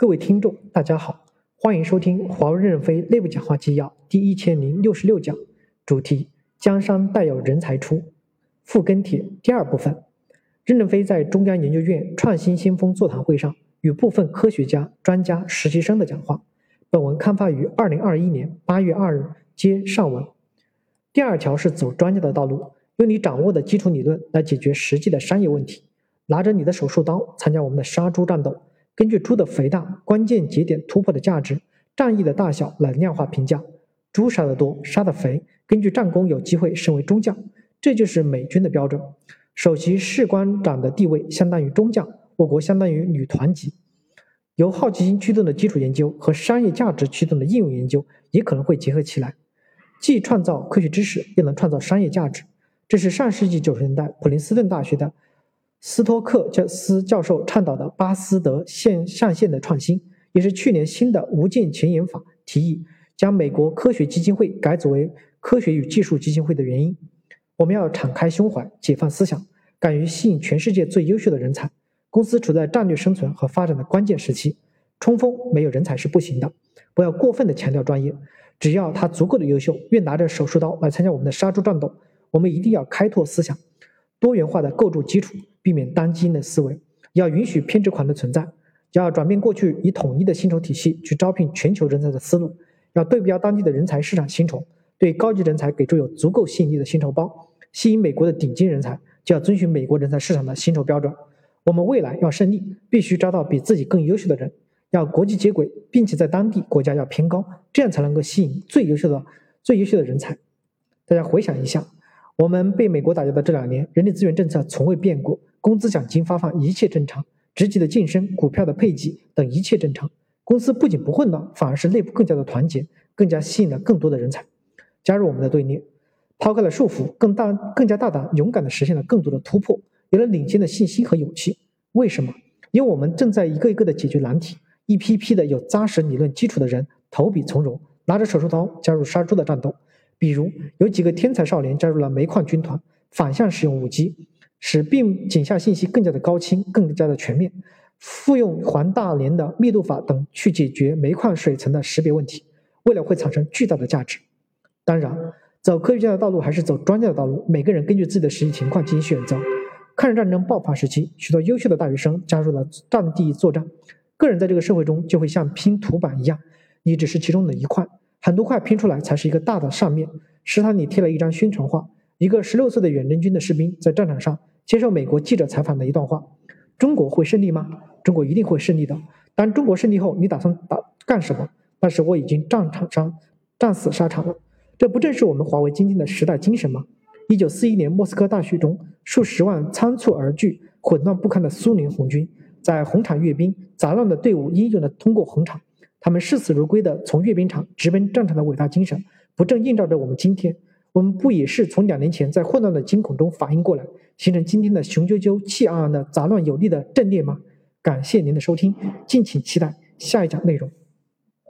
各位听众，大家好，欢迎收听华为任正非内部讲话纪要第一千零六十六讲，主题：江山代有人才出。复跟帖第二部分，任正非在中央研究院创新先锋座谈会上与部分科学家、专家、实习生的讲话。本文刊发于二零二一年八月二日，接上文。第二条是走专家的道路，用你掌握的基础理论来解决实际的商业问题，拿着你的手术刀参加我们的杀猪战斗。根据猪的肥大、关键节点突破的价值、战役的大小来量化评价。猪杀得多，杀得肥，根据战功有机会升为中将，这就是美军的标准。首席士官长的地位相当于中将，我国相当于旅团级。由好奇心驱动的基础研究和商业价值驱动的应用研究也可能会结合起来，既创造科学知识，又能创造商业价值。这是上世纪九十年代普林斯顿大学的。斯托克教斯教授倡导的巴斯德线上线的创新，也是去年新的无尽前沿法提议将美国科学基金会改组为科学与技术基金会的原因。我们要敞开胸怀，解放思想，敢于吸引全世界最优秀的人才。公司处在战略生存和发展的关键时期，冲锋没有人才是不行的。不要过分的强调专业，只要他足够的优秀，愿拿着手术刀来参加我们的杀猪战斗。我们一定要开拓思想，多元化的构筑基础。避免单基因的思维，要允许偏执狂的存在，要转变过去以统一的薪酬体系去招聘全球人才的思路，要对标当地的人才市场薪酬，对高级人才给出有足够吸引力的薪酬包。吸引美国的顶尖人才，就要遵循美国人才市场的薪酬标准。我们未来要胜利，必须招到比自己更优秀的人，要国际接轨，并且在当地国家要偏高，这样才能够吸引最优秀的、最优秀的人才。大家回想一下，我们被美国打压的这两年，人力资源政策从未变过。工资奖金发放一切正常，职级的晋升、股票的配给等一切正常。公司不仅不混乱，反而是内部更加的团结，更加吸引了更多的人才加入我们的队列，抛开了束缚，更大、更加大胆、勇敢地实现了更多的突破，有了领先的信心和勇气。为什么？因为我们正在一个一个的解决难题，一批批的有扎实理论基础的人投笔从戎，拿着手术刀加入杀猪的战斗。比如，有几个天才少年加入了煤矿军团，反向使用五 G。使并井下信息更加的高清、更加的全面，复用环大连的密度法等去解决煤矿水层的识别问题，未来会产生巨大的价值。当然，走科学家的道路还是走专家的道路，每个人根据自己的实际情况进行选择。抗日战争爆发时期，许多优秀的大学生加入了战地作战，个人在这个社会中就会像拼图板一样，你只是其中的一块，很多块拼出来才是一个大的扇面。食堂里贴了一张宣传画，一个十六岁的远征军的士兵在战场上。接受美国记者采访的一段话：中国会胜利吗？中国一定会胜利的。当中国胜利后，你打算打干什么？那是我已经战场上战死沙场了。这不正是我们华为今天的时代精神吗？一九四一年莫斯科大雪中，数十万仓促而聚、混乱不堪的苏联红军，在红场阅兵，杂乱的队伍英勇地通过红场，他们视死如归的从阅兵场直奔战场的伟大精神，不正映照着我们今天？我们不也是从两年前在混乱的惊恐中反应过来，形成今天的雄赳赳、气昂昂的杂乱有力的阵列吗？感谢您的收听，敬请期待下一讲内容。